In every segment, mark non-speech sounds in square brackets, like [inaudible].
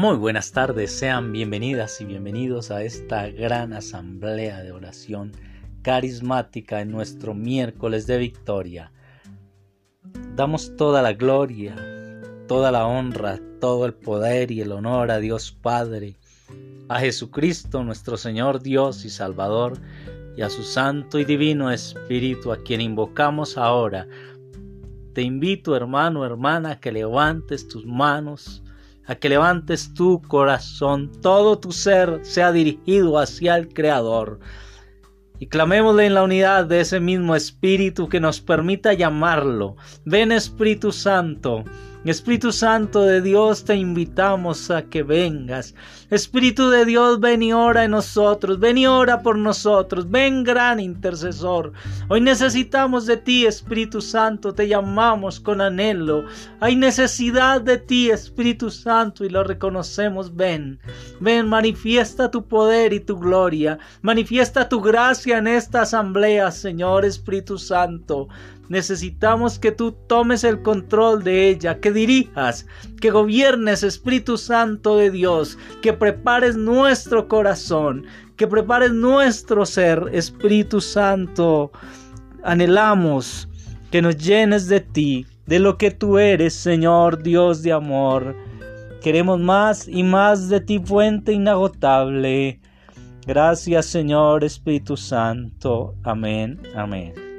Muy buenas tardes, sean bienvenidas y bienvenidos a esta gran asamblea de oración carismática en nuestro miércoles de victoria. Damos toda la gloria, toda la honra, todo el poder y el honor a Dios Padre, a Jesucristo nuestro Señor Dios y Salvador, y a su Santo y Divino Espíritu, a quien invocamos ahora. Te invito, hermano, hermana, que levantes tus manos, a que levantes tu corazón, todo tu ser sea dirigido hacia el Creador. Y clamémosle en la unidad de ese mismo Espíritu que nos permita llamarlo. Ven Espíritu Santo, Espíritu Santo de Dios, te invitamos a que vengas. Espíritu de Dios, ven y ora en nosotros, ven y ora por nosotros, ven gran intercesor. Hoy necesitamos de ti, Espíritu Santo, te llamamos con anhelo. Hay necesidad de ti, Espíritu Santo, y lo reconocemos. Ven, ven, manifiesta tu poder y tu gloria, manifiesta tu gracia en esta asamblea, Señor Espíritu Santo. Necesitamos que tú tomes el control de ella, que dirijas, que gobiernes, Espíritu Santo de Dios, que prepares nuestro corazón, que prepares nuestro ser, Espíritu Santo. Anhelamos que nos llenes de ti, de lo que tú eres, Señor Dios de amor. Queremos más y más de ti, fuente inagotable. Gracias, Señor Espíritu Santo. Amén. Amén.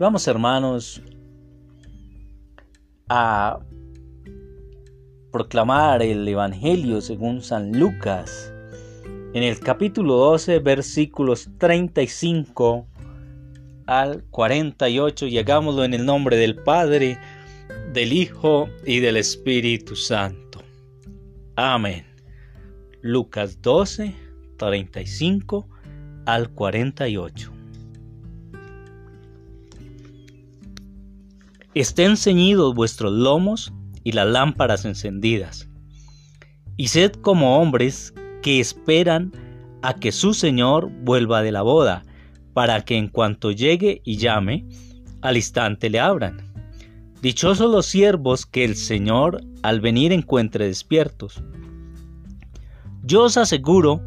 Vamos hermanos a proclamar el Evangelio según San Lucas en el capítulo 12 versículos 35 al 48 y hagámoslo en el nombre del Padre, del Hijo y del Espíritu Santo. Amén. Lucas 12, 35 al 48. Estén ceñidos vuestros lomos y las lámparas encendidas. Y sed como hombres que esperan a que su Señor vuelva de la boda, para que en cuanto llegue y llame, al instante le abran. Dichosos los siervos que el Señor al venir encuentre despiertos. Yo os aseguro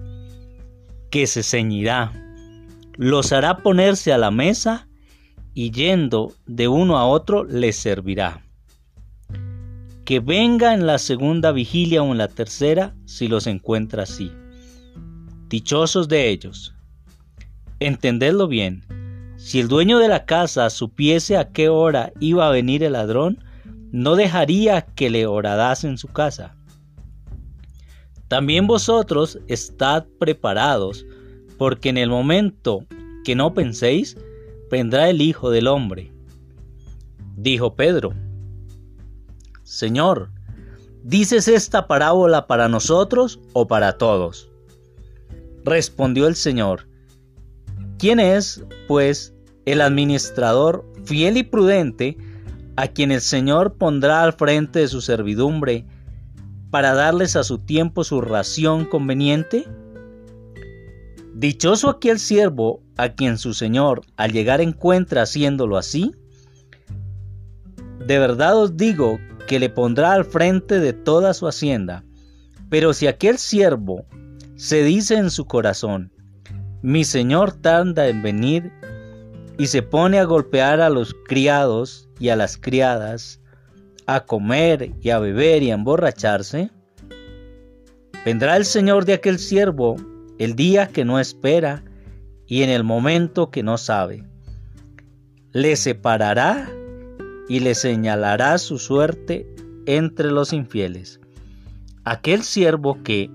que se ceñirá, los hará ponerse a la mesa y yendo de uno a otro les servirá. Que venga en la segunda vigilia o en la tercera si los encuentra así. Dichosos de ellos. Entendedlo bien. Si el dueño de la casa supiese a qué hora iba a venir el ladrón, no dejaría que le horadase en su casa. También vosotros estad preparados, porque en el momento que no penséis, vendrá el Hijo del Hombre. Dijo Pedro, Señor, ¿dices esta parábola para nosotros o para todos? Respondió el Señor, ¿quién es, pues, el administrador fiel y prudente a quien el Señor pondrá al frente de su servidumbre para darles a su tiempo su ración conveniente? Dichoso aquel siervo a quien su señor al llegar encuentra haciéndolo así. De verdad os digo que le pondrá al frente de toda su hacienda. Pero si aquel siervo se dice en su corazón, mi señor tarda en venir, y se pone a golpear a los criados y a las criadas, a comer y a beber y a emborracharse, vendrá el señor de aquel siervo el día que no espera y en el momento que no sabe. Le separará y le señalará su suerte entre los infieles. Aquel siervo que,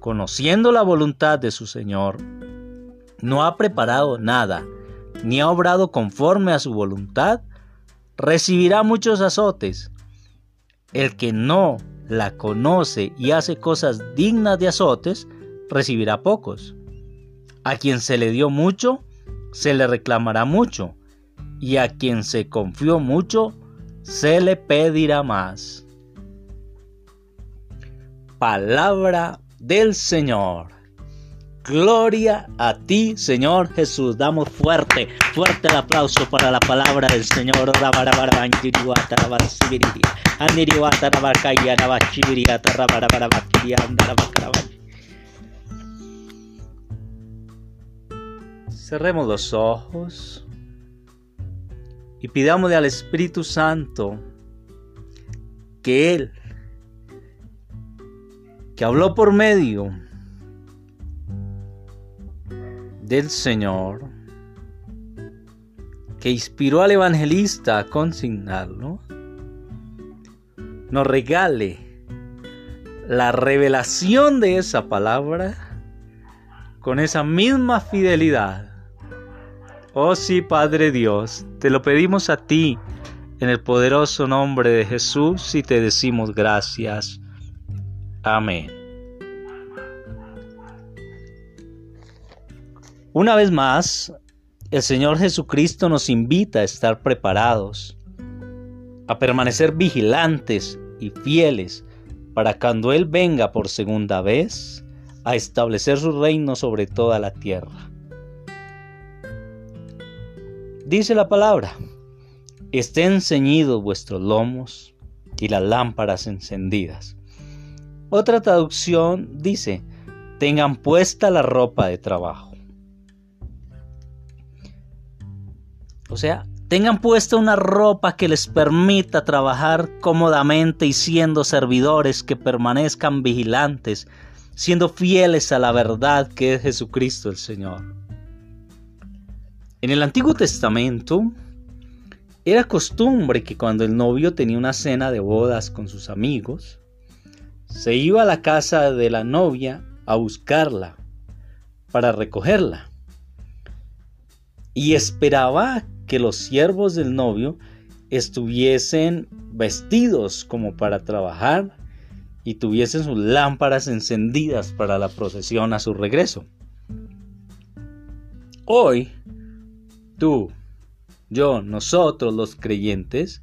conociendo la voluntad de su Señor, no ha preparado nada, ni ha obrado conforme a su voluntad, recibirá muchos azotes. El que no la conoce y hace cosas dignas de azotes, recibirá pocos. A quien se le dio mucho, se le reclamará mucho, y a quien se confió mucho, se le pedirá más. Palabra del Señor. Gloria a ti, Señor Jesús. Damos fuerte, fuerte el aplauso para la palabra del Señor. Cerremos los ojos y pidámosle al Espíritu Santo que Él, que habló por medio del Señor, que inspiró al evangelista a consignarlo, nos regale la revelación de esa palabra con esa misma fidelidad. Oh sí, Padre Dios, te lo pedimos a ti en el poderoso nombre de Jesús y te decimos gracias. Amén. Una vez más, el Señor Jesucristo nos invita a estar preparados, a permanecer vigilantes y fieles para cuando Él venga por segunda vez a establecer su reino sobre toda la tierra. Dice la palabra, estén ceñidos vuestros lomos y las lámparas encendidas. Otra traducción dice, tengan puesta la ropa de trabajo. O sea, tengan puesta una ropa que les permita trabajar cómodamente y siendo servidores que permanezcan vigilantes, siendo fieles a la verdad que es Jesucristo el Señor. En el Antiguo Testamento era costumbre que cuando el novio tenía una cena de bodas con sus amigos, se iba a la casa de la novia a buscarla para recogerla y esperaba que los siervos del novio estuviesen vestidos como para trabajar y tuviesen sus lámparas encendidas para la procesión a su regreso. Hoy, tú, yo, nosotros los creyentes,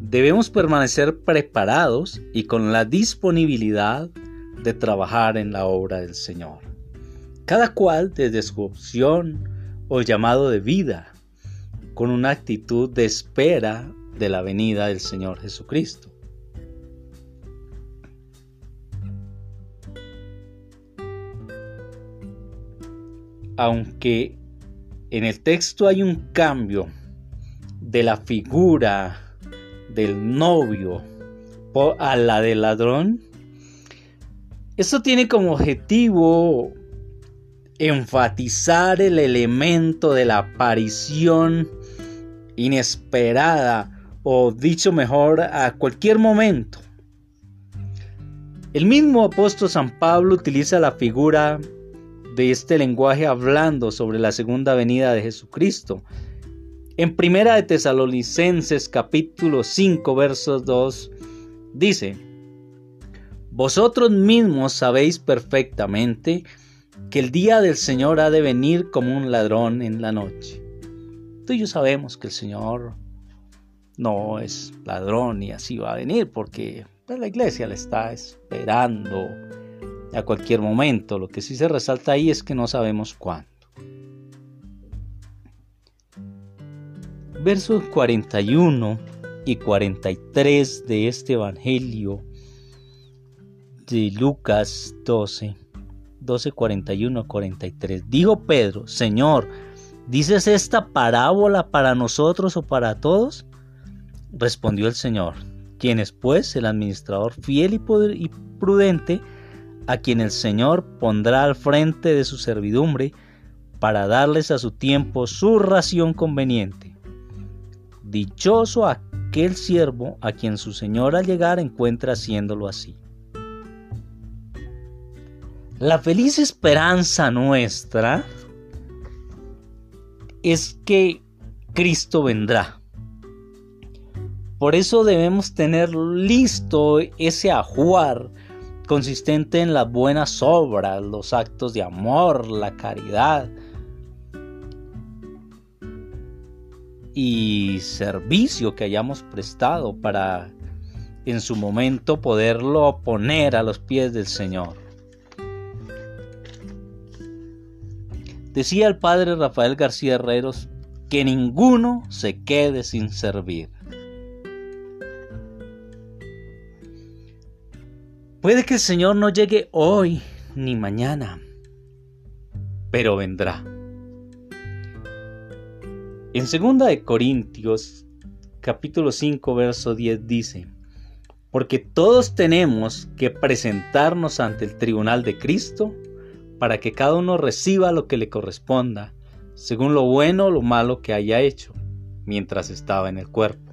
debemos permanecer preparados y con la disponibilidad de trabajar en la obra del Señor. Cada cual desde su opción o llamado de vida con una actitud de espera de la venida del Señor Jesucristo. Aunque en el texto hay un cambio de la figura del novio a la del ladrón, esto tiene como objetivo enfatizar el elemento de la aparición inesperada o dicho mejor a cualquier momento. El mismo apóstol San Pablo utiliza la figura de este lenguaje hablando sobre la segunda venida de Jesucristo. En Primera de Tesalonicenses capítulo 5 versos 2 dice: Vosotros mismos sabéis perfectamente que el día del Señor ha de venir como un ladrón en la noche. Tú y yo sabemos que el Señor no es ladrón y así va a venir porque pues, la iglesia le está esperando a cualquier momento. Lo que sí se resalta ahí es que no sabemos cuándo. Versos 41 y 43 de este Evangelio de Lucas 12, 12, 41, 43. Dijo Pedro, Señor, ¿Dices esta parábola para nosotros o para todos? Respondió el Señor, quien es pues el administrador fiel y, prudente, a quien el Señor pondrá al frente de su servidumbre para darles a su tiempo su ración conveniente. Dichoso aquel siervo a quien su Señor al llegar encuentra haciéndolo así. La feliz esperanza nuestra es que Cristo vendrá. Por eso debemos tener listo ese ajuar consistente en las buenas obras, los actos de amor, la caridad y servicio que hayamos prestado para en su momento poderlo poner a los pies del Señor. Decía el padre Rafael García Herreros que ninguno se quede sin servir. Puede que el Señor no llegue hoy ni mañana, pero vendrá. En 2 de Corintios capítulo 5 verso 10 dice: Porque todos tenemos que presentarnos ante el tribunal de Cristo para que cada uno reciba lo que le corresponda, según lo bueno o lo malo que haya hecho mientras estaba en el cuerpo.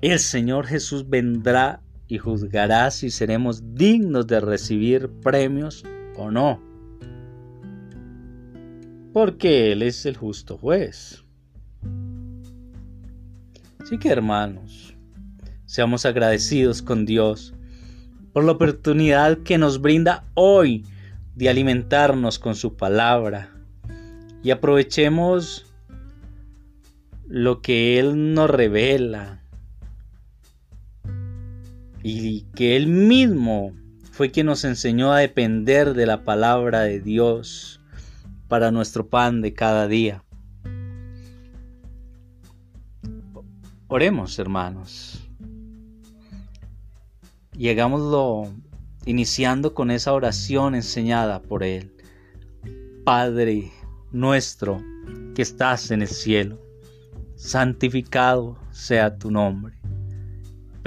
El Señor Jesús vendrá y juzgará si seremos dignos de recibir premios o no. Porque Él es el justo juez. Así que hermanos, Seamos agradecidos con Dios por la oportunidad que nos brinda hoy de alimentarnos con su palabra y aprovechemos lo que Él nos revela y que Él mismo fue quien nos enseñó a depender de la palabra de Dios para nuestro pan de cada día. Oremos hermanos y hagámoslo iniciando con esa oración enseñada por Él. Padre nuestro que estás en el cielo, santificado sea tu nombre.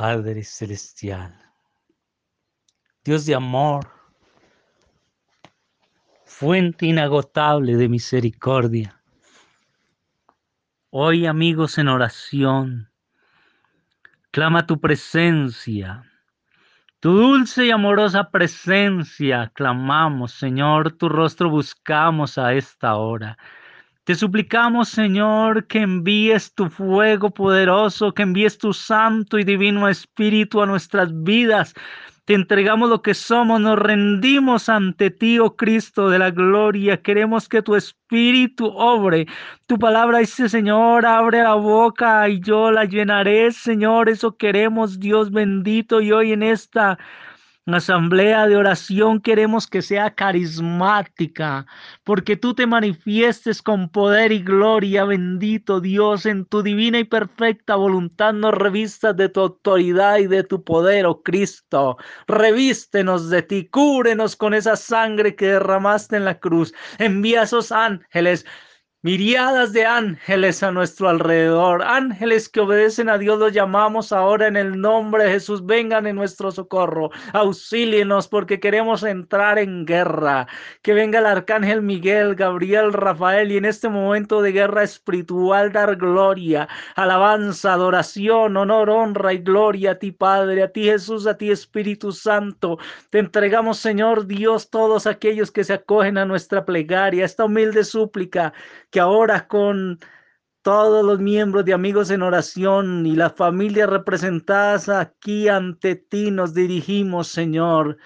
Padre Celestial, Dios de amor, fuente inagotable de misericordia. Hoy amigos en oración, clama tu presencia, tu dulce y amorosa presencia, clamamos, Señor, tu rostro buscamos a esta hora. Te suplicamos, Señor, que envíes tu fuego poderoso, que envíes tu santo y divino espíritu a nuestras vidas te entregamos lo que somos, nos rendimos ante ti, oh Cristo de la gloria. Queremos que tu espíritu obre. Tu palabra dice, Señor, abre la boca y yo la llenaré, Señor. Eso queremos, Dios bendito. Y hoy en esta asamblea de oración queremos que sea carismática, porque tú te manifiestes con poder y gloria, bendito Dios, en tu divina y perfecta voluntad nos revistas de tu autoridad y de tu poder, oh Cristo. Revístenos de ti, cúrenos con esa sangre que derramaste en la cruz. Envía a esos ángeles Miriadas de ángeles a nuestro alrededor, ángeles que obedecen a Dios, los llamamos ahora en el nombre de Jesús. Vengan en nuestro socorro, auxílienos porque queremos entrar en guerra. Que venga el arcángel Miguel, Gabriel, Rafael y en este momento de guerra espiritual dar gloria, alabanza, adoración, honor, honra y gloria a ti, Padre, a ti, Jesús, a ti, Espíritu Santo. Te entregamos, Señor Dios, todos aquellos que se acogen a nuestra plegaria, esta humilde súplica que ahora con todos los miembros de Amigos en Oración y las familias representadas aquí ante ti nos dirigimos, Señor,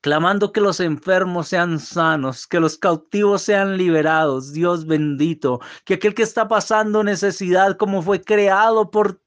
clamando que los enfermos sean sanos, que los cautivos sean liberados, Dios bendito, que aquel que está pasando necesidad como fue creado por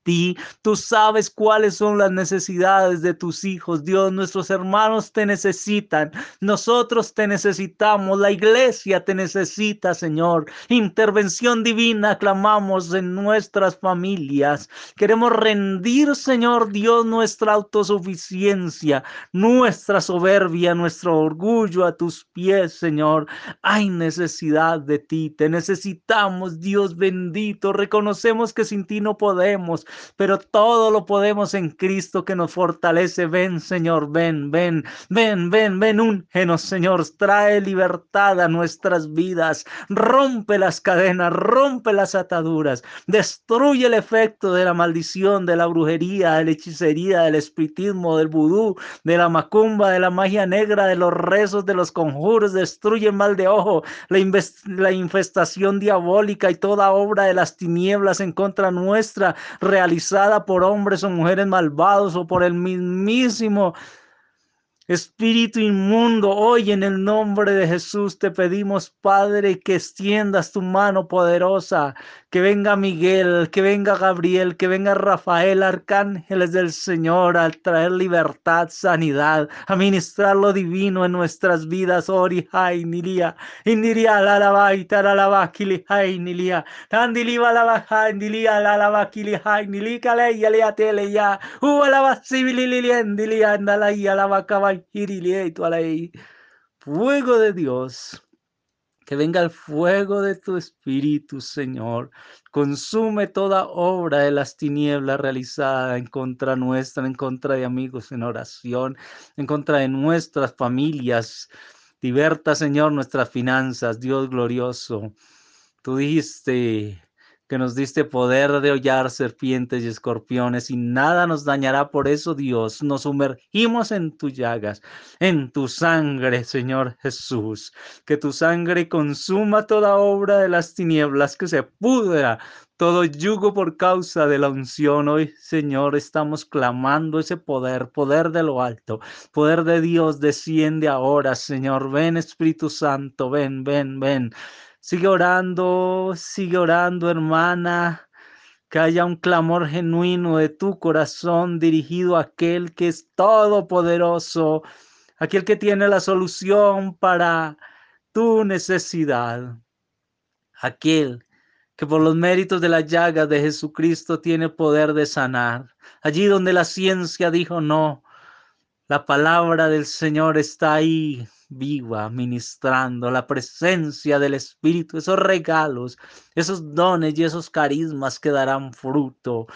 tú sabes cuáles son las necesidades de tus hijos, Dios, nuestros hermanos te necesitan, nosotros te necesitamos, la iglesia te necesita, Señor, intervención divina clamamos en nuestras familias, queremos rendir, Señor Dios, nuestra autosuficiencia, nuestra soberbia, nuestro orgullo a tus pies, Señor. Hay necesidad de ti, te necesitamos, Dios bendito. Reconocemos que sin ti no podemos. Pero todo lo podemos en Cristo que nos fortalece. Ven, Señor, ven, ven, ven, ven, ven, úngenos, Señor, trae libertad a nuestras vidas, rompe las cadenas, rompe las ataduras, destruye el efecto de la maldición, de la brujería, de la hechicería, del espiritismo, del vudú, de la macumba, de la magia negra, de los rezos, de los conjuros, destruye el mal de ojo, la, la infestación diabólica y toda obra de las tinieblas en contra nuestra, por hombres o mujeres malvados o por el mismísimo Espíritu inmundo, hoy en el nombre de Jesús te pedimos, Padre, que extiendas tu mano poderosa, que venga Miguel, que venga Gabriel, que venga Rafael, arcángeles del Señor, a traer libertad, sanidad, a ministrar lo divino en nuestras vidas. Ori, hay, nilia, indiria, la lava, itara, lava, kili, hay, nilia, tandiliva, lava, hay, nilia, la lava, kili, hay, nilika, le, ya, le, tele, ya, uva, cabay, Fuego de Dios. Que venga el fuego de tu espíritu, Señor. Consume toda obra de las tinieblas realizada en contra nuestra, en contra de amigos en oración, en contra de nuestras familias. Diverta, Señor, nuestras finanzas, Dios glorioso. Tú dijiste, que nos diste poder de hollar serpientes y escorpiones y nada nos dañará. Por eso, Dios, nos sumergimos en tus llagas, en tu sangre, Señor Jesús. Que tu sangre consuma toda obra de las tinieblas, que se pudra todo yugo por causa de la unción. Hoy, Señor, estamos clamando ese poder, poder de lo alto, poder de Dios desciende ahora, Señor. Ven, Espíritu Santo, ven, ven, ven. Sigue orando, sigue orando, hermana. Que haya un clamor genuino de tu corazón dirigido a aquel que es todopoderoso, aquel que tiene la solución para tu necesidad, aquel que por los méritos de la llaga de Jesucristo tiene poder de sanar. Allí donde la ciencia dijo no, la palabra del Señor está ahí viva, ministrando la presencia del Espíritu, esos regalos, esos dones y esos carismas que darán fruto.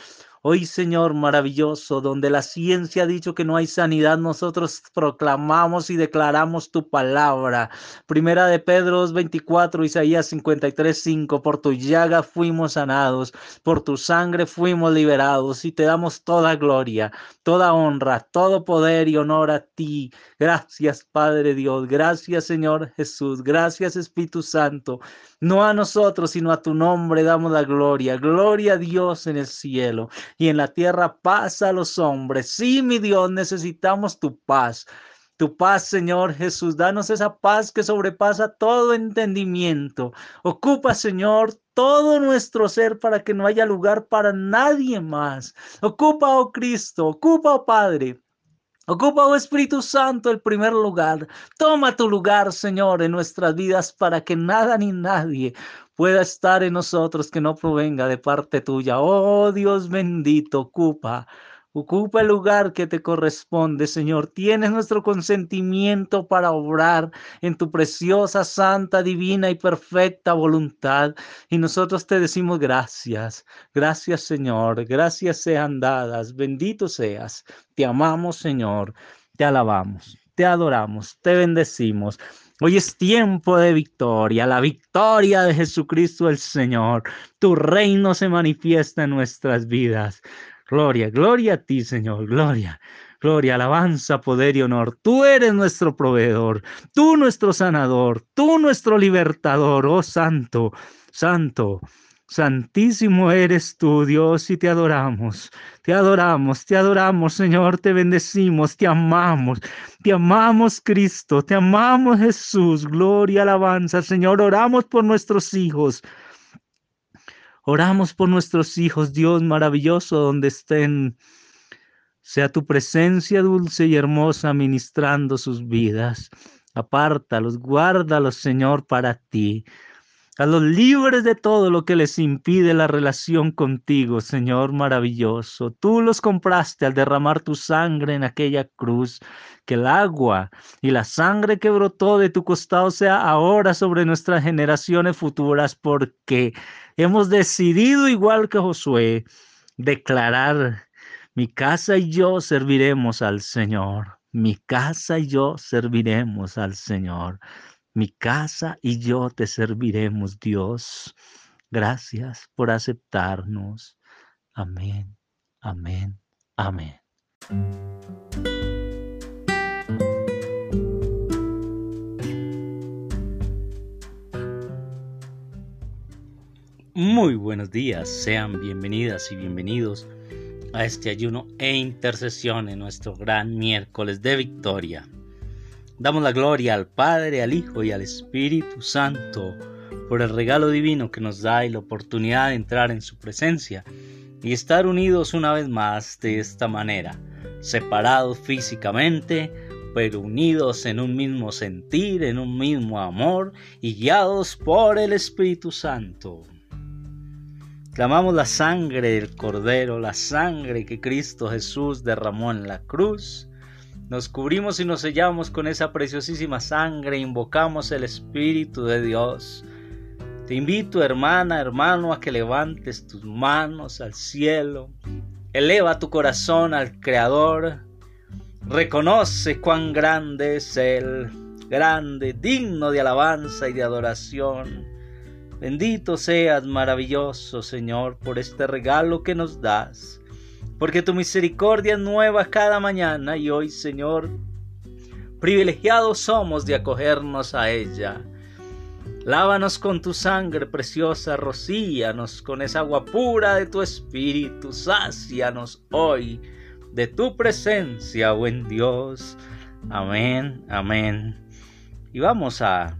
Hoy, Señor maravilloso, donde la ciencia ha dicho que no hay sanidad, nosotros proclamamos y declaramos tu palabra. Primera de Pedro 24, Isaías 53, 5. Por tu llaga fuimos sanados, por tu sangre fuimos liberados y te damos toda gloria, toda honra, todo poder y honor a ti. Gracias, Padre Dios. Gracias, Señor Jesús. Gracias, Espíritu Santo. No a nosotros, sino a tu nombre damos la gloria. Gloria a Dios en el cielo y en la tierra paz a los hombres. Sí, mi Dios, necesitamos tu paz. Tu paz, Señor Jesús, danos esa paz que sobrepasa todo entendimiento. Ocupa, Señor, todo nuestro ser para que no haya lugar para nadie más. Ocupa, oh Cristo, ocupa, oh Padre. Ocupa, oh Espíritu Santo, el primer lugar. Toma tu lugar, Señor, en nuestras vidas para que nada ni nadie pueda estar en nosotros que no provenga de parte tuya. Oh Dios bendito, ocupa. Ocupa el lugar que te corresponde, Señor. Tienes nuestro consentimiento para obrar en tu preciosa, santa, divina y perfecta voluntad. Y nosotros te decimos gracias. Gracias, Señor. Gracias sean dadas. Bendito seas. Te amamos, Señor. Te alabamos. Te adoramos. Te bendecimos. Hoy es tiempo de victoria, la victoria de Jesucristo el Señor. Tu reino se manifiesta en nuestras vidas. Gloria, gloria a ti, Señor, gloria. Gloria, alabanza, poder y honor. Tú eres nuestro proveedor, tú nuestro sanador, tú nuestro libertador, oh Santo, Santo. Santísimo eres tú, Dios, y te adoramos, te adoramos, te adoramos, Señor, te bendecimos, te amamos, te amamos, Cristo, te amamos, Jesús, gloria, alabanza, Señor, oramos por nuestros hijos. Oramos por nuestros hijos, Dios maravilloso, donde estén. Sea tu presencia dulce y hermosa ministrando sus vidas. Apártalos, guárdalos, Señor, para ti a los libres de todo lo que les impide la relación contigo, Señor maravilloso. Tú los compraste al derramar tu sangre en aquella cruz. Que el agua y la sangre que brotó de tu costado sea ahora sobre nuestras generaciones futuras, porque hemos decidido, igual que Josué, declarar, mi casa y yo serviremos al Señor. Mi casa y yo serviremos al Señor. Mi casa y yo te serviremos, Dios. Gracias por aceptarnos. Amén, amén, amén. Muy buenos días, sean bienvenidas y bienvenidos a este ayuno e intercesión en nuestro gran miércoles de victoria. Damos la gloria al Padre, al Hijo y al Espíritu Santo por el regalo divino que nos da y la oportunidad de entrar en su presencia y estar unidos una vez más de esta manera, separados físicamente, pero unidos en un mismo sentir, en un mismo amor y guiados por el Espíritu Santo. Clamamos la sangre del Cordero, la sangre que Cristo Jesús derramó en la cruz. Nos cubrimos y nos sellamos con esa preciosísima sangre, invocamos el Espíritu de Dios. Te invito, hermana, hermano, a que levantes tus manos al cielo. Eleva tu corazón al Creador. Reconoce cuán grande es Él, grande, digno de alabanza y de adoración. Bendito seas, maravilloso Señor, por este regalo que nos das, porque tu misericordia es nueva cada mañana y hoy, Señor, privilegiados somos de acogernos a ella. Lávanos con tu sangre preciosa, rocíanos con esa agua pura de tu espíritu, sácianos hoy de tu presencia, buen Dios. Amén, amén. Y vamos a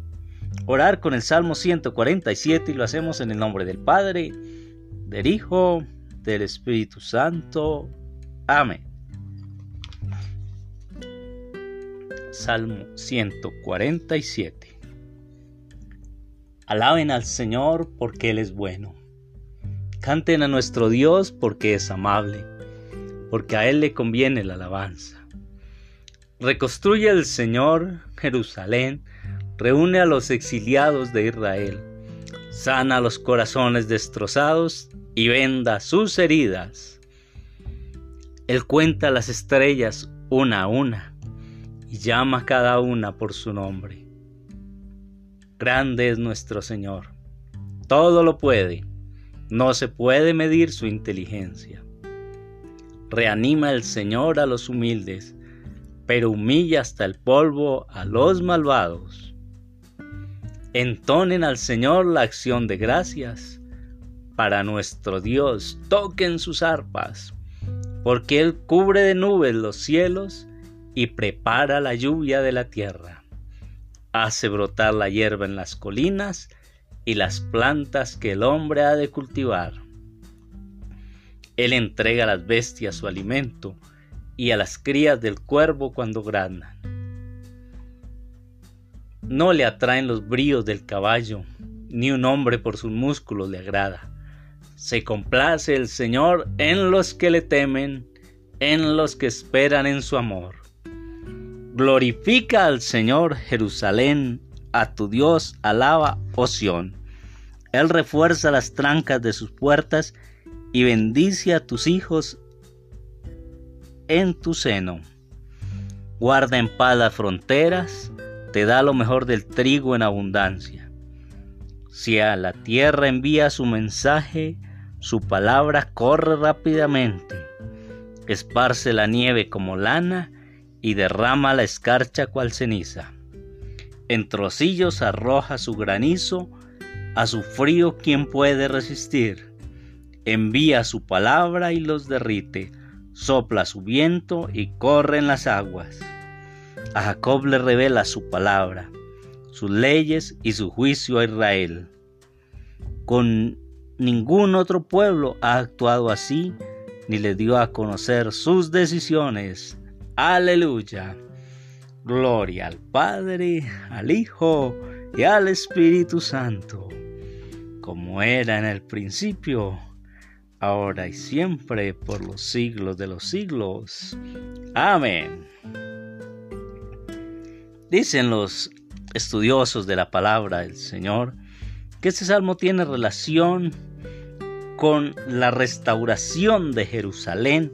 orar con el Salmo 147 y lo hacemos en el nombre del Padre, del Hijo, del Espíritu Santo. Amén. Salmo 147. Alaben al Señor porque Él es bueno. Canten a nuestro Dios porque es amable, porque a Él le conviene la alabanza. Reconstruye el Señor Jerusalén reúne a los exiliados de Israel, sana los corazones destrozados y venda sus heridas. Él cuenta las estrellas una a una y llama a cada una por su nombre. Grande es nuestro Señor, todo lo puede, no se puede medir su inteligencia. Reanima el Señor a los humildes, pero humilla hasta el polvo a los malvados. Entonen al Señor la acción de gracias. Para nuestro Dios toquen sus arpas, porque Él cubre de nubes los cielos y prepara la lluvia de la tierra. Hace brotar la hierba en las colinas y las plantas que el hombre ha de cultivar. Él entrega a las bestias su alimento y a las crías del cuervo cuando granan. No le atraen los bríos del caballo, ni un hombre por sus músculos le agrada. Se complace el Señor en los que le temen, en los que esperan en su amor. Glorifica al Señor Jerusalén, a tu Dios alaba, oh Él refuerza las trancas de sus puertas y bendice a tus hijos en tu seno. Guarda en paz las fronteras, te da lo mejor del trigo en abundancia. Si a la tierra envía su mensaje, su palabra corre rápidamente, esparce la nieve como lana y derrama la escarcha cual ceniza. En trocillos arroja su granizo, a su frío quien puede resistir. Envía su palabra y los derrite, sopla su viento y corren las aguas. A Jacob le revela su palabra, sus leyes y su juicio a Israel. Con ningún otro pueblo ha actuado así, ni le dio a conocer sus decisiones. Aleluya. Gloria al Padre, al Hijo y al Espíritu Santo, como era en el principio, ahora y siempre, por los siglos de los siglos. Amén. Dicen los estudiosos de la palabra del Señor que este salmo tiene relación con la restauración de Jerusalén,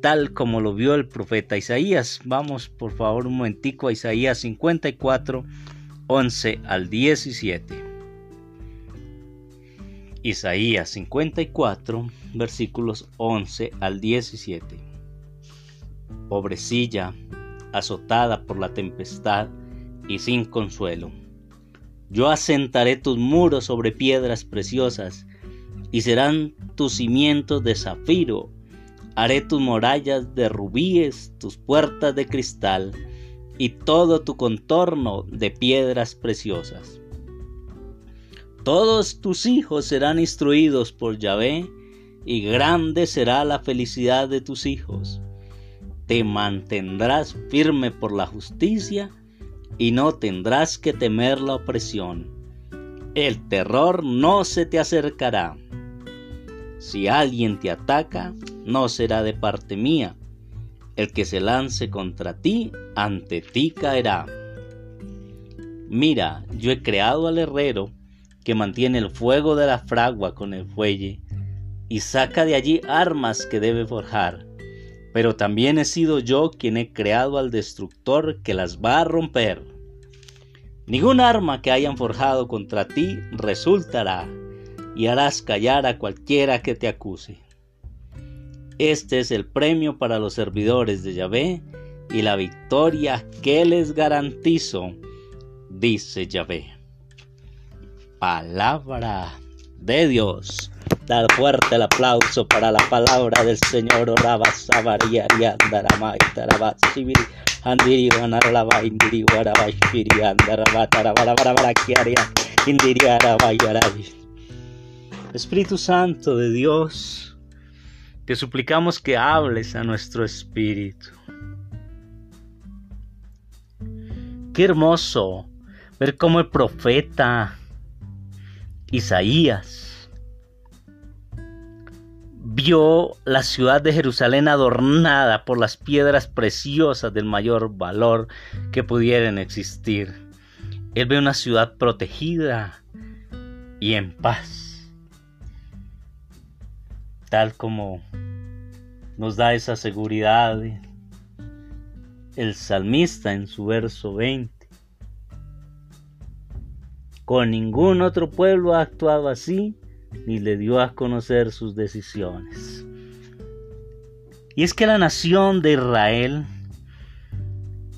tal como lo vio el profeta Isaías. Vamos por favor un momentico a Isaías 54, 11 al 17. Isaías 54, versículos 11 al 17. Pobrecilla, azotada por la tempestad y sin consuelo. Yo asentaré tus muros sobre piedras preciosas y serán tus cimientos de zafiro. Haré tus murallas de rubíes, tus puertas de cristal y todo tu contorno de piedras preciosas. Todos tus hijos serán instruidos por Yahvé, y grande será la felicidad de tus hijos. Te mantendrás firme por la justicia, y no tendrás que temer la opresión. El terror no se te acercará. Si alguien te ataca, no será de parte mía. El que se lance contra ti, ante ti caerá. Mira, yo he creado al herrero, que mantiene el fuego de la fragua con el fuelle y saca de allí armas que debe forjar. Pero también he sido yo quien he creado al destructor que las va a romper. Ningún arma que hayan forjado contra ti resultará y harás callar a cualquiera que te acuse. Este es el premio para los servidores de Yahvé y la victoria que les garantizo, dice Yahvé palabra de Dios. Dar fuerte el aplauso para la palabra del Señor. Oraba Sabaria Yandaramai Tarabasibiri Andiri Wanaralaba Indiri Warabashiri Andaraba Tarabarabarakiaria Indiri Arabayarabi. Espíritu Santo de Dios, te suplicamos que hables a nuestro espíritu. Qué hermoso ver cómo el profeta Isaías vio la ciudad de Jerusalén adornada por las piedras preciosas del mayor valor que pudieran existir. Él ve una ciudad protegida y en paz, tal como nos da esa seguridad el salmista en su verso 20. Con ningún otro pueblo ha actuado así, ni le dio a conocer sus decisiones. Y es que la nación de Israel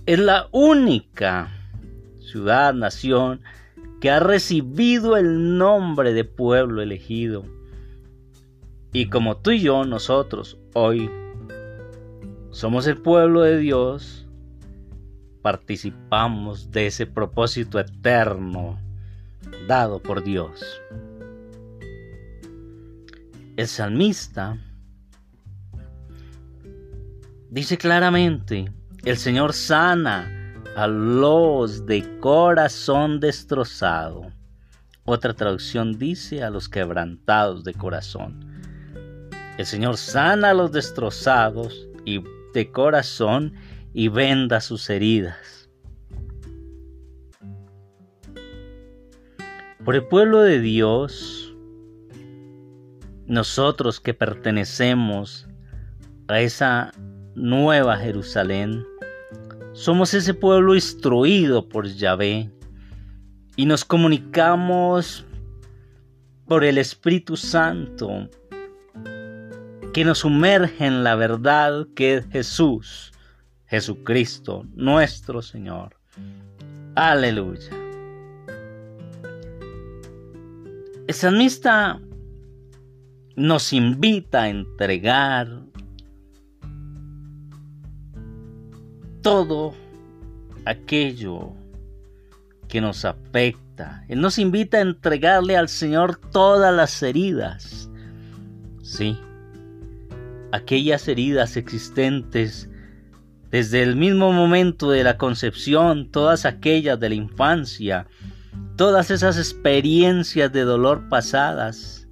es la única ciudad, nación, que ha recibido el nombre de pueblo elegido. Y como tú y yo, nosotros, hoy, somos el pueblo de Dios, participamos de ese propósito eterno dado por Dios. El salmista dice claramente, el Señor sana a los de corazón destrozado. Otra traducción dice a los quebrantados de corazón. El Señor sana a los destrozados y de corazón y venda sus heridas. Por el pueblo de Dios, nosotros que pertenecemos a esa nueva Jerusalén, somos ese pueblo instruido por Yahvé y nos comunicamos por el Espíritu Santo que nos sumerge en la verdad que es Jesús, Jesucristo, nuestro Señor. Aleluya. El salmista nos invita a entregar todo aquello que nos afecta. Él nos invita a entregarle al Señor todas las heridas. Sí, aquellas heridas existentes desde el mismo momento de la concepción, todas aquellas de la infancia, todas esas experiencias de dolor pasadas.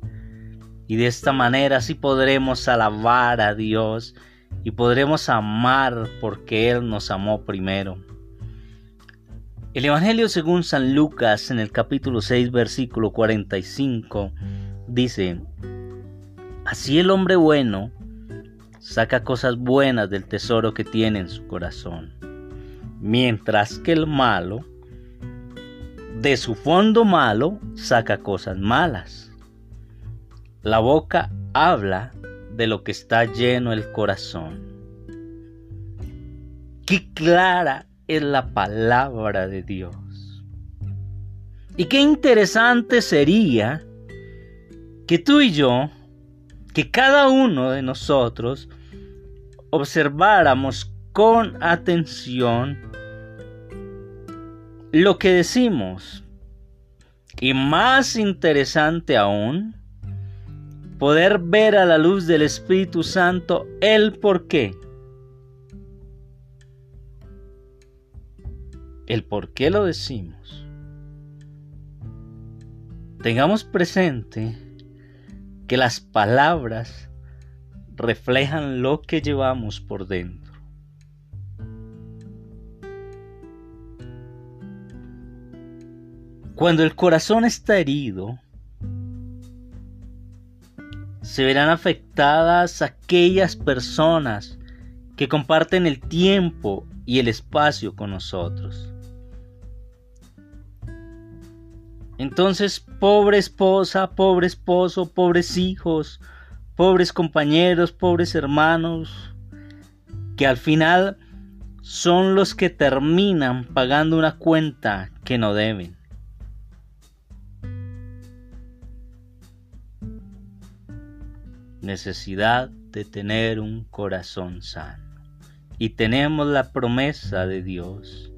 Y de esta manera sí podremos alabar a Dios y podremos amar porque Él nos amó primero. El Evangelio según San Lucas en el capítulo 6 versículo 45 dice, Así el hombre bueno saca cosas buenas del tesoro que tiene en su corazón, mientras que el malo, de su fondo malo, saca cosas malas. La boca habla de lo que está lleno el corazón. Qué clara es la palabra de Dios. Y qué interesante sería que tú y yo, que cada uno de nosotros observáramos con atención lo que decimos. Y más interesante aún, poder ver a la luz del Espíritu Santo el por qué. El por qué lo decimos. Tengamos presente que las palabras reflejan lo que llevamos por dentro. Cuando el corazón está herido, se verán afectadas aquellas personas que comparten el tiempo y el espacio con nosotros. Entonces, pobre esposa, pobre esposo, pobres hijos, pobres compañeros, pobres hermanos, que al final son los que terminan pagando una cuenta que no deben. Necesidad de tener un corazón sano. Y tenemos la promesa de Dios.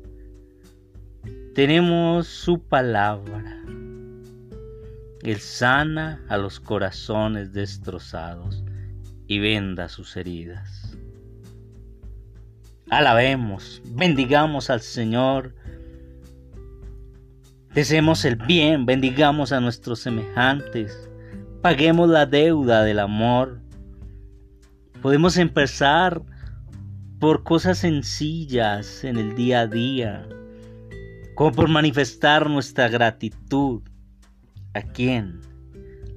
Tenemos su palabra. Él sana a los corazones destrozados y venda sus heridas. Alabemos, bendigamos al Señor. Deseemos el bien, bendigamos a nuestros semejantes paguemos la deuda del amor. Podemos empezar por cosas sencillas en el día a día, como por manifestar nuestra gratitud. ¿A quién?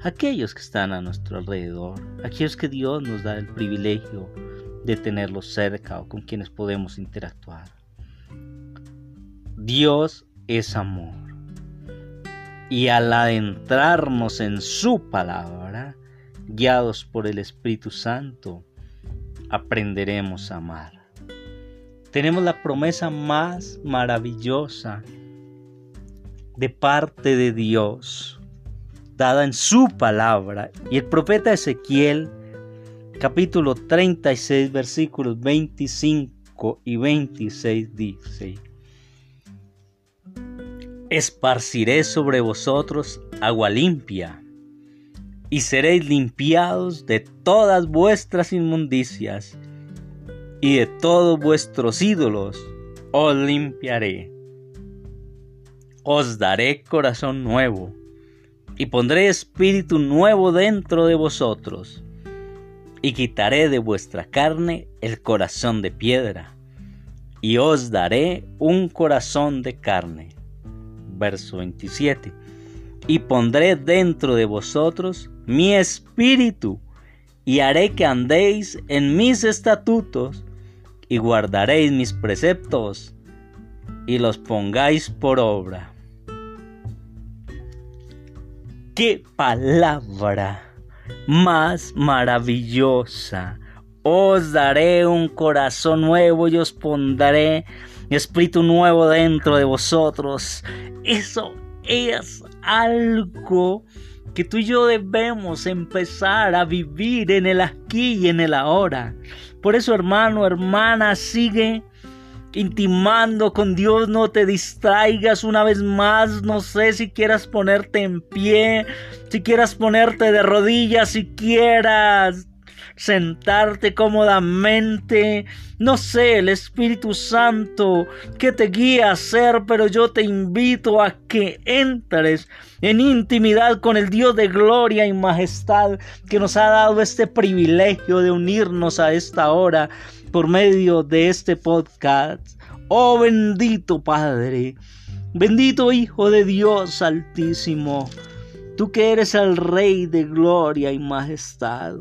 A aquellos que están a nuestro alrededor, aquellos que Dios nos da el privilegio de tenerlos cerca o con quienes podemos interactuar. Dios es amor y al adentrarnos en su palabra, guiados por el Espíritu Santo, aprenderemos a amar. Tenemos la promesa más maravillosa de parte de Dios, dada en su palabra. Y el profeta Ezequiel, capítulo 36, versículos 25 y 26 dice, esparciré sobre vosotros agua limpia, y seréis limpiados de todas vuestras inmundicias, y de todos vuestros ídolos os limpiaré. Os daré corazón nuevo, y pondré espíritu nuevo dentro de vosotros, y quitaré de vuestra carne el corazón de piedra, y os daré un corazón de carne verso 27. Y pondré dentro de vosotros mi espíritu, y haré que andéis en mis estatutos, y guardaréis mis preceptos, y los pongáis por obra. ¡Qué palabra más maravillosa! Os daré un corazón nuevo y os pondré espíritu nuevo dentro de vosotros. Eso es algo que tú y yo debemos empezar a vivir en el aquí y en el ahora. Por eso, hermano, hermana, sigue intimando con Dios, no te distraigas una vez más, no sé si quieras ponerte en pie, si quieras ponerte de rodillas, si quieras sentarte cómodamente. No sé, el Espíritu Santo que te guía a hacer, pero yo te invito a que entres en intimidad con el Dios de gloria y majestad que nos ha dado este privilegio de unirnos a esta hora por medio de este podcast. Oh bendito Padre, bendito Hijo de Dios Altísimo, tú que eres el Rey de gloria y majestad.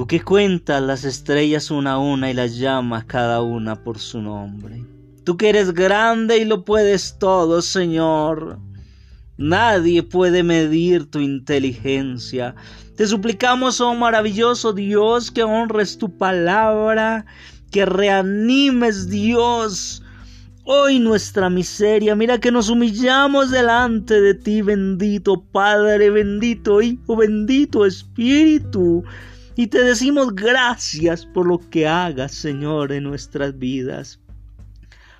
Tú que cuentas las estrellas una a una y las llamas cada una por su nombre. Tú que eres grande y lo puedes todo, Señor. Nadie puede medir tu inteligencia. Te suplicamos, oh maravilloso Dios, que honres tu palabra, que reanimes, Dios, hoy nuestra miseria. Mira que nos humillamos delante de ti, bendito Padre, bendito Hijo, bendito Espíritu. Y te decimos gracias por lo que hagas, Señor, en nuestras vidas.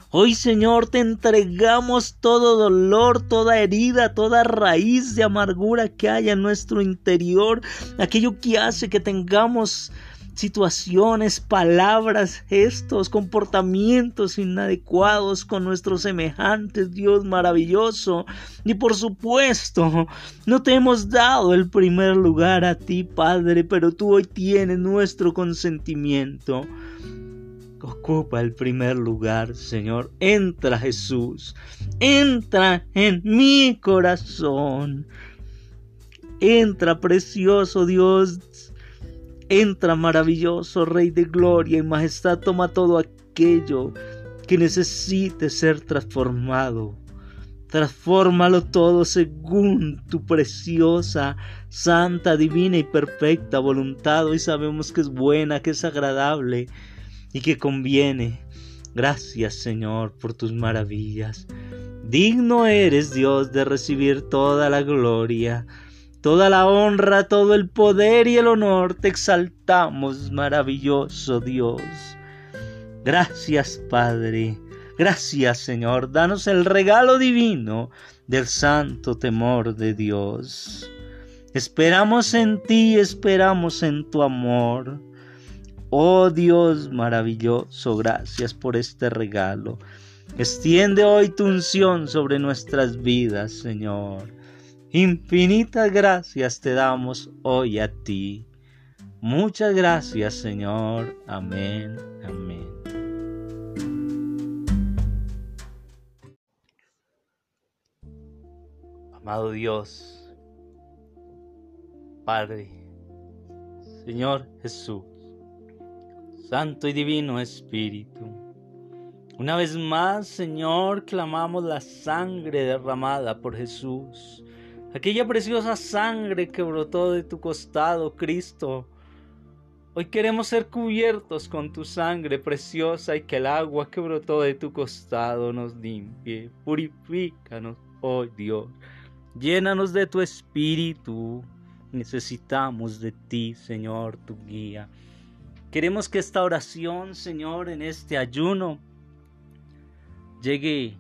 Hoy, Señor, te entregamos todo dolor, toda herida, toda raíz de amargura que haya en nuestro interior, aquello que hace que tengamos situaciones, palabras, gestos, comportamientos inadecuados con nuestros semejantes, Dios maravilloso. Y por supuesto, no te hemos dado el primer lugar a ti, Padre, pero tú hoy tienes nuestro consentimiento. Ocupa el primer lugar, Señor. Entra Jesús. Entra en mi corazón. Entra, precioso Dios. Entra, maravilloso Rey de gloria y majestad. Toma todo aquello que necesite ser transformado. Transfórmalo todo según tu preciosa, santa, divina y perfecta voluntad. Hoy sabemos que es buena, que es agradable y que conviene. Gracias Señor por tus maravillas. Digno eres Dios de recibir toda la gloria, toda la honra, todo el poder y el honor. Te exaltamos, maravilloso Dios. Gracias Padre. Gracias Señor. Danos el regalo divino del santo temor de Dios. Esperamos en ti, esperamos en tu amor. Oh Dios maravilloso, gracias por este regalo. Extiende hoy tu unción sobre nuestras vidas, Señor. Infinitas gracias te damos hoy a ti. Muchas gracias, Señor. Amén. Amén. Amado Dios, Padre, Señor Jesús. Santo y Divino Espíritu. Una vez más, Señor, clamamos la sangre derramada por Jesús, aquella preciosa sangre que brotó de tu costado, Cristo. Hoy queremos ser cubiertos con tu sangre preciosa y que el agua que brotó de tu costado nos limpie. Purifícanos, oh Dios. Llénanos de tu espíritu. Necesitamos de ti, Señor, tu guía. Queremos que esta oración, Señor, en este ayuno, llegue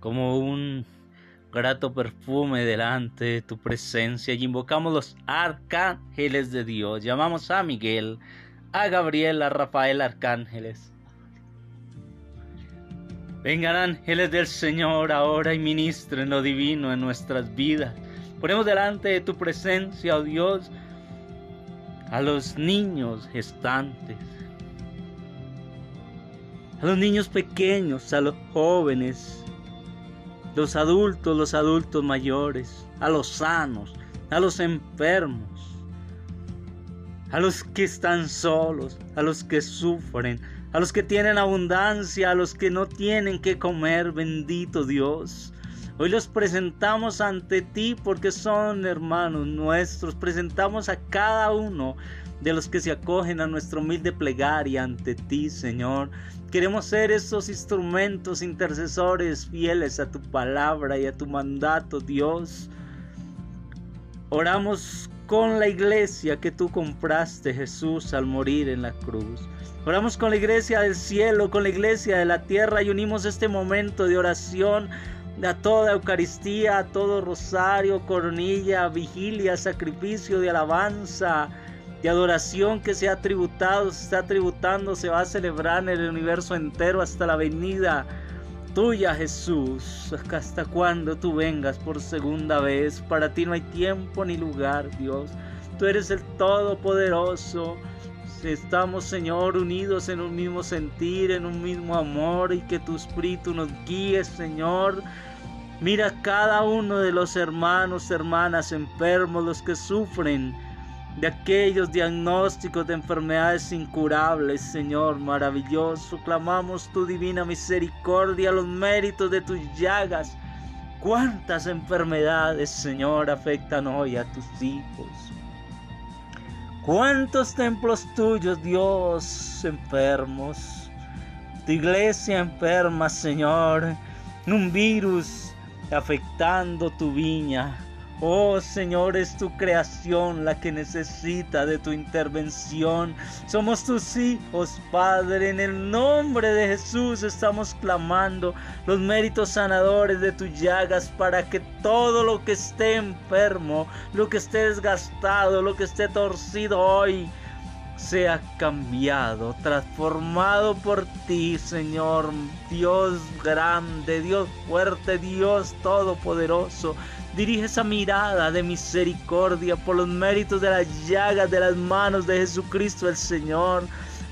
como un grato perfume delante de tu presencia y invocamos los arcángeles de Dios. Llamamos a Miguel, a Gabriel, a Rafael, arcángeles. Vengan ángeles del Señor ahora y ministren lo divino en nuestras vidas. Ponemos delante de tu presencia, oh Dios, a los niños gestantes, a los niños pequeños, a los jóvenes, los adultos, los adultos mayores, a los sanos, a los enfermos, a los que están solos, a los que sufren, a los que tienen abundancia, a los que no tienen que comer, bendito Dios. Hoy los presentamos ante ti porque son hermanos nuestros. Presentamos a cada uno de los que se acogen a nuestra humilde plegaria ante ti, Señor. Queremos ser esos instrumentos intercesores fieles a tu palabra y a tu mandato, Dios. Oramos con la iglesia que tú compraste, Jesús, al morir en la cruz. Oramos con la iglesia del cielo, con la iglesia de la tierra y unimos este momento de oración a toda Eucaristía, a todo rosario, coronilla, vigilia, sacrificio de alabanza, de adoración que se ha tributado, se está tributando, se va a celebrar en el universo entero hasta la venida tuya, Jesús. ¿Hasta cuando tú vengas por segunda vez? Para ti no hay tiempo ni lugar, Dios. Tú eres el Todopoderoso. Estamos, Señor, unidos en un mismo sentir, en un mismo amor y que tu Espíritu nos guíe, Señor. Mira cada uno de los hermanos, hermanas enfermos, los que sufren de aquellos diagnósticos de enfermedades incurables, Señor maravilloso. Clamamos tu divina misericordia, los méritos de tus llagas. ¿Cuántas enfermedades, Señor, afectan hoy a tus hijos? ¿Cuántos templos tuyos, Dios, enfermos? Tu iglesia enferma, Señor. Un virus afectando tu viña. Oh Señor, es tu creación la que necesita de tu intervención. Somos tus hijos, Padre. En el nombre de Jesús estamos clamando los méritos sanadores de tus llagas para que todo lo que esté enfermo, lo que esté desgastado, lo que esté torcido hoy, sea cambiado, transformado por ti, Señor, Dios grande, Dios fuerte, Dios todopoderoso. Dirige esa mirada de misericordia por los méritos de las llagas de las manos de Jesucristo el Señor,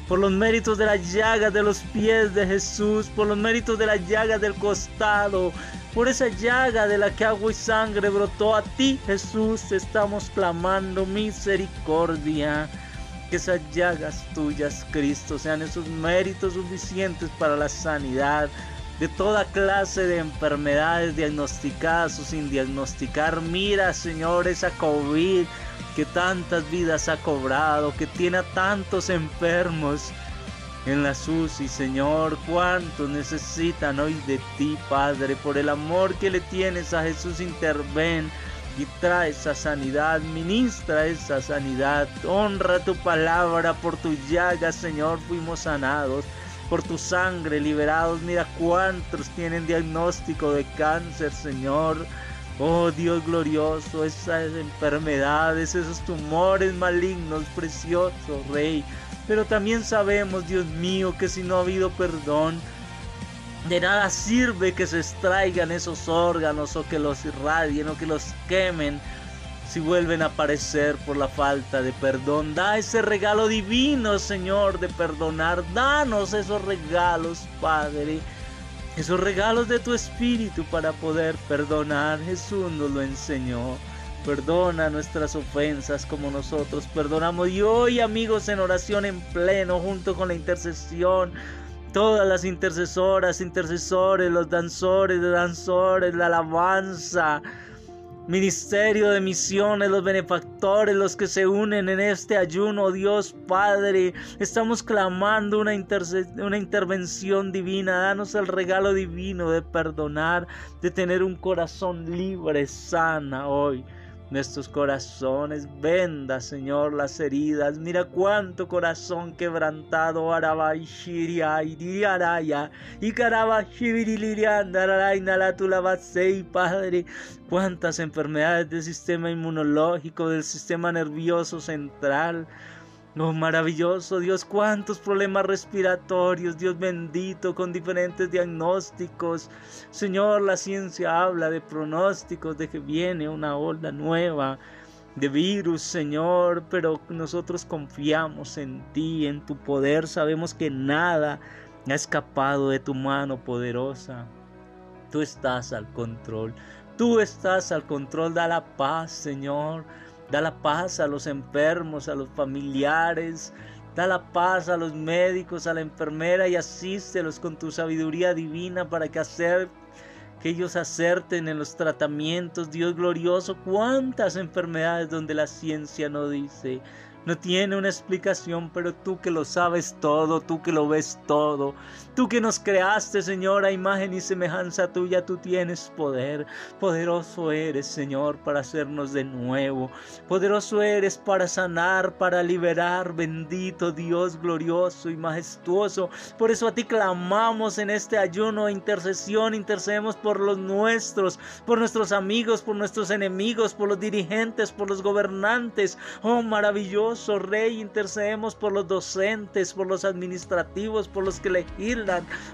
por los méritos de las llagas de los pies de Jesús, por los méritos de las llagas del costado, por esa llaga de la que agua y sangre brotó a ti, Jesús, estamos clamando misericordia. Que esas llagas tuyas, Cristo, sean esos méritos suficientes para la sanidad de toda clase de enfermedades diagnosticadas o sin diagnosticar. Mira, Señor, esa COVID que tantas vidas ha cobrado, que tiene a tantos enfermos en la SUSI, Señor, cuántos necesitan hoy de ti, Padre, por el amor que le tienes a Jesús, interven y trae esa sanidad, ministra esa sanidad, honra tu palabra, por tu llaga, Señor, fuimos sanados, por tu sangre liberados, mira cuántos tienen diagnóstico de cáncer, Señor. Oh Dios glorioso, esas enfermedades, esos tumores malignos, precioso Rey. Pero también sabemos, Dios mío, que si no ha habido perdón, de nada sirve que se extraigan esos órganos o que los irradien o que los quemen si vuelven a aparecer por la falta de perdón. Da ese regalo divino, Señor, de perdonar. Danos esos regalos, Padre. Esos regalos de tu Espíritu para poder perdonar. Jesús nos lo enseñó. Perdona nuestras ofensas como nosotros perdonamos. Y hoy amigos en oración en pleno junto con la intercesión todas las intercesoras, intercesores, los danzores de danzores, la alabanza, ministerio de misiones, los benefactores, los que se unen en este ayuno, Dios Padre, estamos clamando una, una intervención divina, danos el regalo divino de perdonar, de tener un corazón libre, sana hoy nuestros corazones. Venda, Señor, las heridas. Mira cuánto corazón quebrantado. Y Padre. Cuántas enfermedades del sistema inmunológico, del sistema nervioso central. Oh, maravilloso Dios, cuántos problemas respiratorios, Dios bendito, con diferentes diagnósticos. Señor, la ciencia habla de pronósticos, de que viene una ola nueva de virus, Señor, pero nosotros confiamos en ti, en tu poder. Sabemos que nada ha escapado de tu mano poderosa. Tú estás al control. Tú estás al control. Da la paz, Señor. Da la paz a los enfermos, a los familiares. Da la paz a los médicos, a la enfermera y asístelos con tu sabiduría divina para que hacer que ellos acerten en los tratamientos. Dios glorioso, cuántas enfermedades donde la ciencia no dice no tiene una explicación, pero tú que lo sabes todo, tú que lo ves todo, tú que nos creaste, Señor, a imagen y semejanza tuya, tú tienes poder. Poderoso eres, Señor, para hacernos de nuevo. Poderoso eres para sanar, para liberar. Bendito Dios glorioso y majestuoso. Por eso a ti clamamos en este ayuno intercesión. Intercedemos por los nuestros, por nuestros amigos, por nuestros enemigos, por los dirigentes, por los gobernantes. Oh, maravilloso Rey, intercedemos por los docentes, por los administrativos, por los que legislan,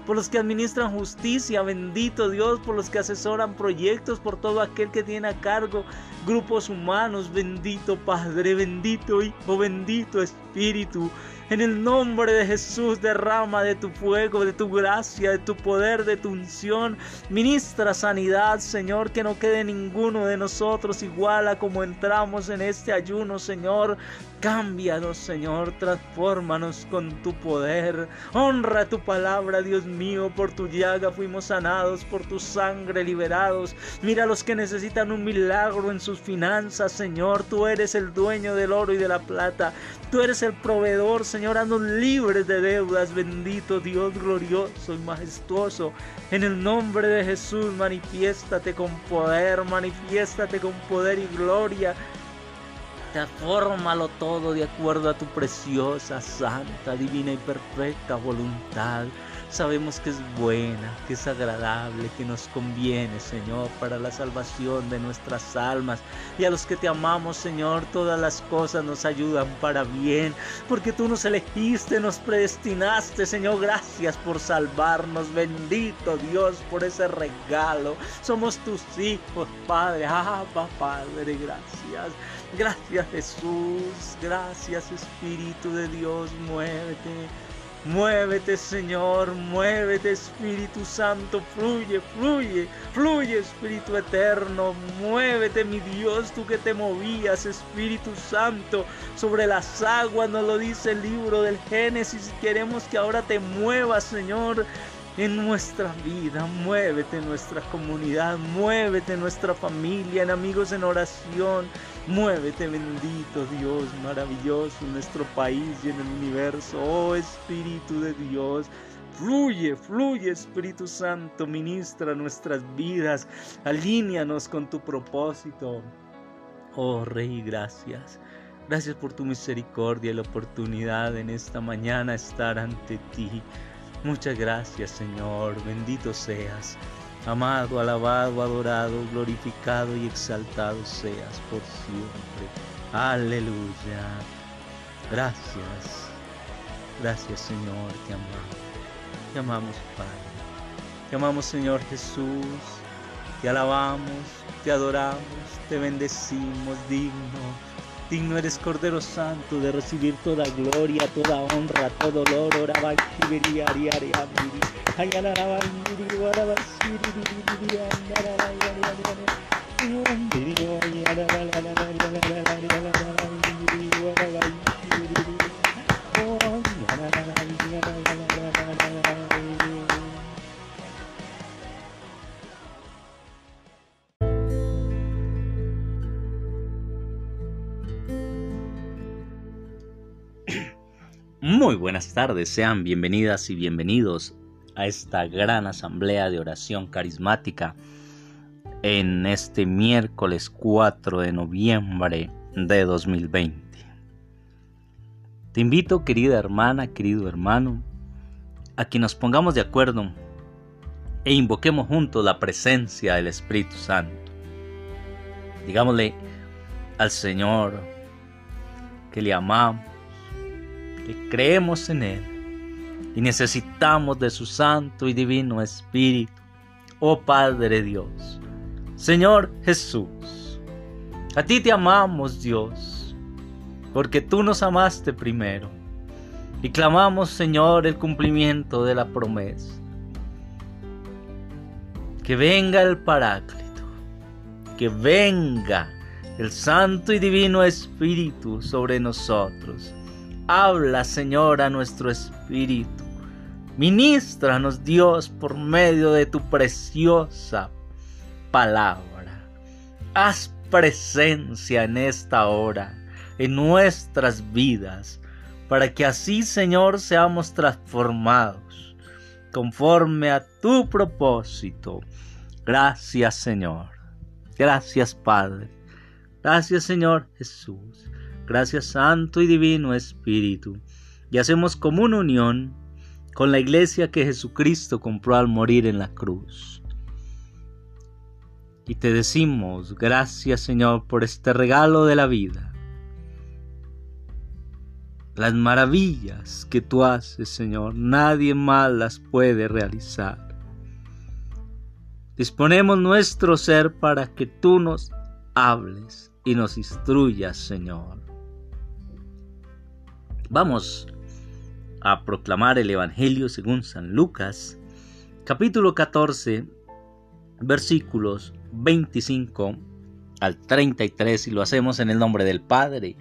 por los que administran justicia, bendito Dios, por los que asesoran proyectos, por todo aquel que tiene a cargo grupos humanos, bendito Padre, bendito Hijo, bendito Espíritu. En el nombre de Jesús derrama de tu fuego, de tu gracia, de tu poder, de tu unción. Ministra sanidad, Señor, que no quede ninguno de nosotros igual a como entramos en este ayuno, Señor. Cámbianos, Señor, transfórmanos con tu poder. Honra tu palabra, Dios mío, por tu llaga fuimos sanados, por tu sangre liberados. Mira a los que necesitan un milagro en sus finanzas, Señor. Tú eres el dueño del oro y de la plata. Tú eres el proveedor, Señor. Haznos libres de deudas, bendito Dios glorioso y majestuoso. En el nombre de Jesús, manifiéstate con poder, manifiéstate con poder y gloria. Transfórmalo todo de acuerdo a tu preciosa, santa, divina y perfecta voluntad. Sabemos que es buena, que es agradable, que nos conviene, Señor, para la salvación de nuestras almas. Y a los que te amamos, Señor, todas las cosas nos ayudan para bien, porque tú nos elegiste, nos predestinaste, Señor. Gracias por salvarnos. Bendito Dios por ese regalo. Somos tus hijos, Padre. Ah, Padre, gracias. Gracias Jesús. Gracias Espíritu de Dios. Muévete. Muévete Señor, muévete Espíritu Santo, fluye, fluye, fluye Espíritu Eterno, muévete mi Dios, tú que te movías Espíritu Santo sobre las aguas, nos lo dice el libro del Génesis, queremos que ahora te muevas Señor en nuestra vida, muévete nuestra comunidad, muévete nuestra familia, en amigos en oración, muévete bendito Dios maravilloso en nuestro país y en el universo, oh Espíritu de Dios. Fluye, fluye Espíritu Santo, ministra nuestras vidas, alíñanos con tu propósito. Oh Rey, gracias. Gracias por tu misericordia y la oportunidad en esta mañana estar ante ti. Muchas gracias Señor, bendito seas. Amado, alabado, adorado, glorificado y exaltado seas por siempre. Aleluya. Gracias. Gracias Señor, te amamos. Te amamos Padre. Te amamos Señor Jesús. Te alabamos, te adoramos, te bendecimos, digno Digno eres Cordero Santo de recibir toda gloria, toda honra, todo olor. Muy buenas tardes, sean bienvenidas y bienvenidos a esta gran asamblea de oración carismática en este miércoles 4 de noviembre de 2020. Te invito, querida hermana, querido hermano, a que nos pongamos de acuerdo e invoquemos juntos la presencia del Espíritu Santo. Digámosle al Señor que le amamos creemos en Él y necesitamos de su Santo y Divino Espíritu. Oh Padre Dios, Señor Jesús, a ti te amamos Dios, porque tú nos amaste primero y clamamos Señor el cumplimiento de la promesa. Que venga el Paráclito, que venga el Santo y Divino Espíritu sobre nosotros Habla, Señor, a nuestro espíritu. Ministranos, Dios, por medio de tu preciosa palabra. Haz presencia en esta hora, en nuestras vidas, para que así, Señor, seamos transformados conforme a tu propósito. Gracias, Señor. Gracias, Padre. Gracias, Señor Jesús. Gracias Santo y Divino Espíritu. Y hacemos común unión con la iglesia que Jesucristo compró al morir en la cruz. Y te decimos, gracias Señor por este regalo de la vida. Las maravillas que tú haces, Señor, nadie más las puede realizar. Disponemos nuestro ser para que tú nos hables y nos instruyas, Señor. Vamos a proclamar el Evangelio según San Lucas, capítulo 14, versículos 25 al 33 y lo hacemos en el nombre del Padre,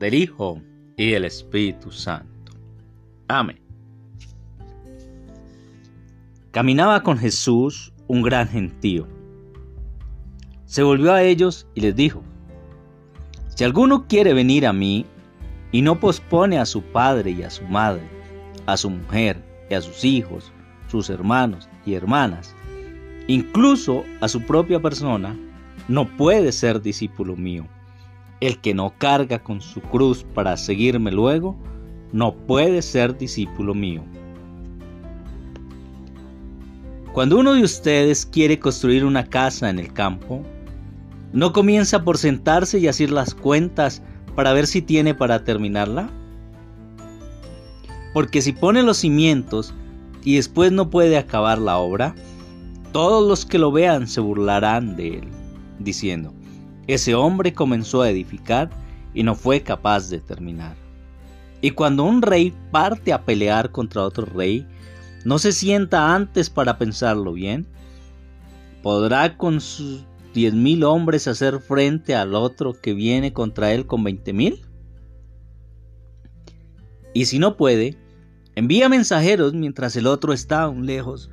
del Hijo y del Espíritu Santo. Amén. Caminaba con Jesús un gran gentío. Se volvió a ellos y les dijo, Si alguno quiere venir a mí y no pospone a su padre y a su madre, a su mujer y a sus hijos, sus hermanos y hermanas, incluso a su propia persona, no puede ser discípulo mío. El que no carga con su cruz para seguirme luego, no puede ser discípulo mío. Cuando uno de ustedes quiere construir una casa en el campo, no comienza por sentarse y hacer las cuentas para ver si tiene para terminarla. Porque si pone los cimientos y después no puede acabar la obra, todos los que lo vean se burlarán de él, diciendo, ese hombre comenzó a edificar y no fue capaz de terminar. Y cuando un rey parte a pelear contra otro rey, ¿no se sienta antes para pensarlo bien? ¿Podrá con sus diez mil hombres hacer frente al otro que viene contra él con veinte mil? Y si no puede, envía mensajeros mientras el otro está aún lejos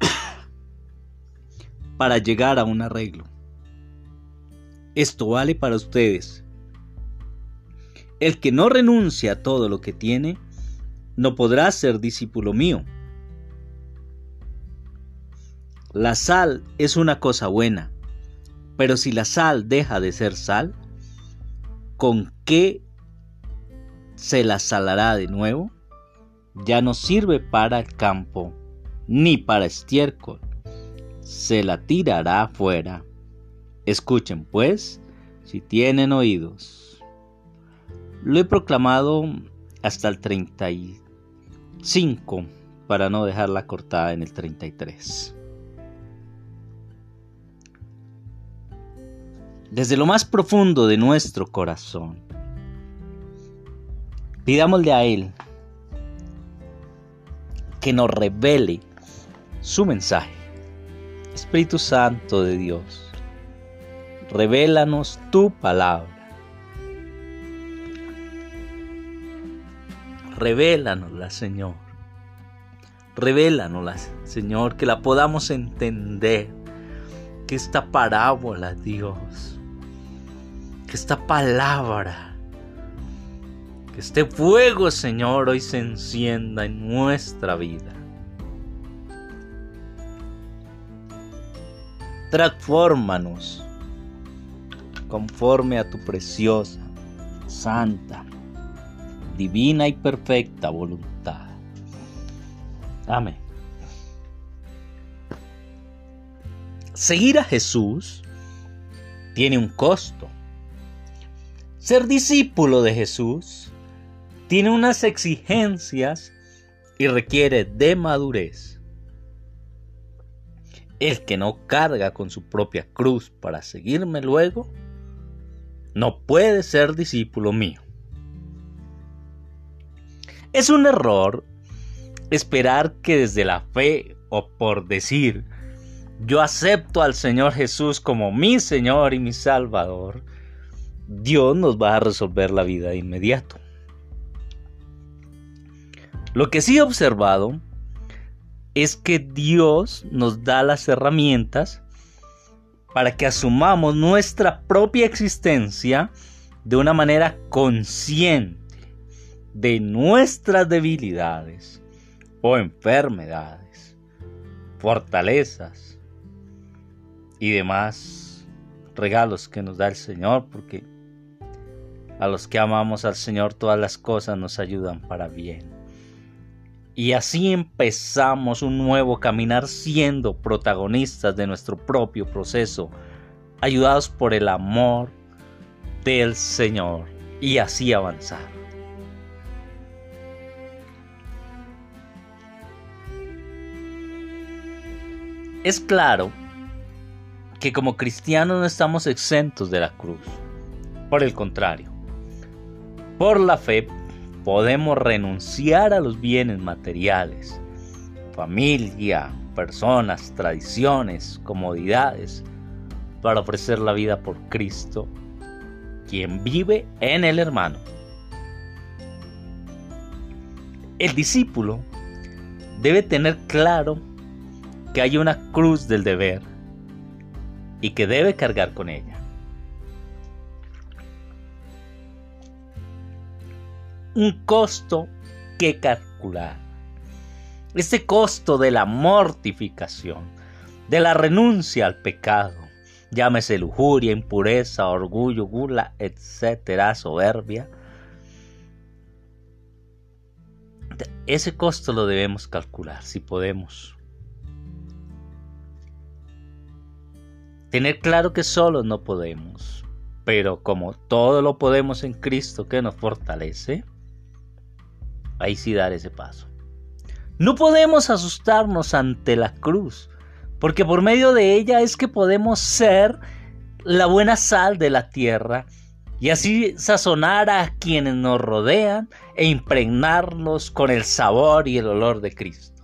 [coughs] para llegar a un arreglo. Esto vale para ustedes. El que no renuncia a todo lo que tiene, no podrá ser discípulo mío. La sal es una cosa buena, pero si la sal deja de ser sal, ¿con qué se la salará de nuevo? Ya no sirve para el campo, ni para estiércol se la tirará afuera. Escuchen, pues, si tienen oídos. Lo he proclamado hasta el 35 para no dejarla cortada en el 33. Desde lo más profundo de nuestro corazón, pidámosle a Él que nos revele su mensaje Espíritu Santo de Dios, revélanos tu palabra. Revélanosla, Señor. Revélanosla, Señor, que la podamos entender. Que esta parábola, Dios, que esta palabra, que este fuego, Señor, hoy se encienda en nuestra vida. transfórmanos conforme a tu preciosa, santa, divina y perfecta voluntad. Amén. Seguir a Jesús tiene un costo. Ser discípulo de Jesús tiene unas exigencias y requiere de madurez. El que no carga con su propia cruz para seguirme luego, no puede ser discípulo mío. Es un error esperar que desde la fe o por decir yo acepto al Señor Jesús como mi Señor y mi Salvador, Dios nos va a resolver la vida de inmediato. Lo que sí he observado es que Dios nos da las herramientas para que asumamos nuestra propia existencia de una manera consciente de nuestras debilidades o enfermedades, fortalezas y demás regalos que nos da el Señor, porque a los que amamos al Señor todas las cosas nos ayudan para bien. Y así empezamos un nuevo caminar siendo protagonistas de nuestro propio proceso, ayudados por el amor del Señor y así avanzar. Es claro que como cristianos no estamos exentos de la cruz. Por el contrario, por la fe podemos renunciar a los bienes materiales, familia, personas, tradiciones, comodidades, para ofrecer la vida por Cristo, quien vive en el hermano. El discípulo debe tener claro que hay una cruz del deber y que debe cargar con ella. Un costo que calcular. Este costo de la mortificación, de la renuncia al pecado, llámese lujuria, impureza, orgullo, gula, etcétera, soberbia. Ese costo lo debemos calcular si podemos. Tener claro que solos no podemos, pero como todo lo podemos en Cristo que nos fortalece, ahí sí dar ese paso. No podemos asustarnos ante la cruz, porque por medio de ella es que podemos ser la buena sal de la tierra y así sazonar a quienes nos rodean e impregnarlos con el sabor y el olor de Cristo.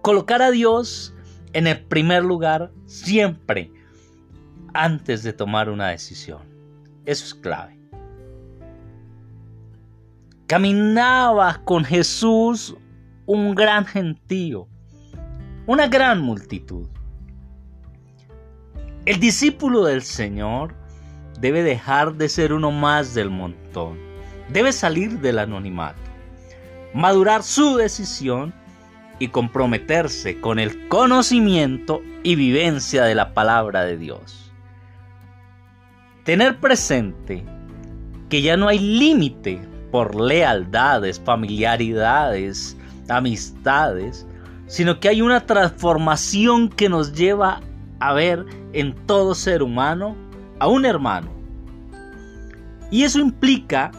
Colocar a Dios en el primer lugar siempre antes de tomar una decisión. Eso es clave. Caminaba con Jesús un gran gentío, una gran multitud. El discípulo del Señor debe dejar de ser uno más del montón, debe salir del anonimato, madurar su decisión y comprometerse con el conocimiento y vivencia de la palabra de Dios. Tener presente que ya no hay límite por lealdades, familiaridades, amistades, sino que hay una transformación que nos lleva a ver en todo ser humano a un hermano. Y eso implica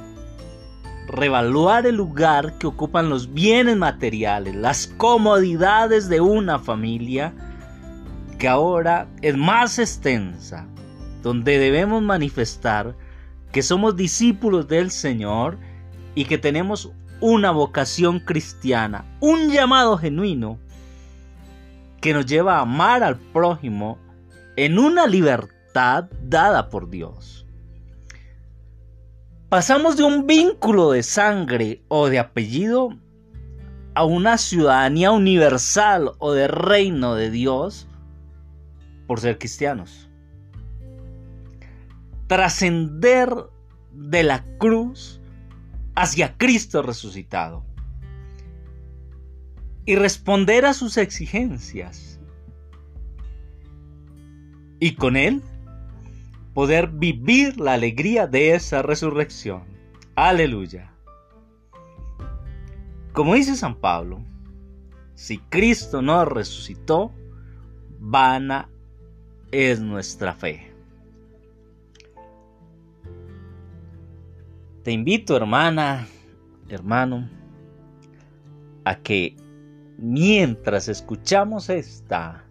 revaluar el lugar que ocupan los bienes materiales, las comodidades de una familia que ahora es más extensa, donde debemos manifestar que somos discípulos del Señor y que tenemos una vocación cristiana, un llamado genuino que nos lleva a amar al prójimo en una libertad dada por Dios. Pasamos de un vínculo de sangre o de apellido a una ciudadanía universal o de reino de Dios por ser cristianos. Trascender de la cruz hacia Cristo resucitado y responder a sus exigencias. Y con Él poder vivir la alegría de esa resurrección. Aleluya. Como dice San Pablo, si Cristo no resucitó, vana es nuestra fe. Te invito, hermana, hermano, a que mientras escuchamos esta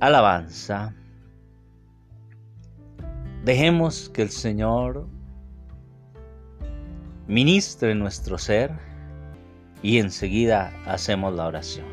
alabanza, Dejemos que el Señor ministre nuestro ser y enseguida hacemos la oración.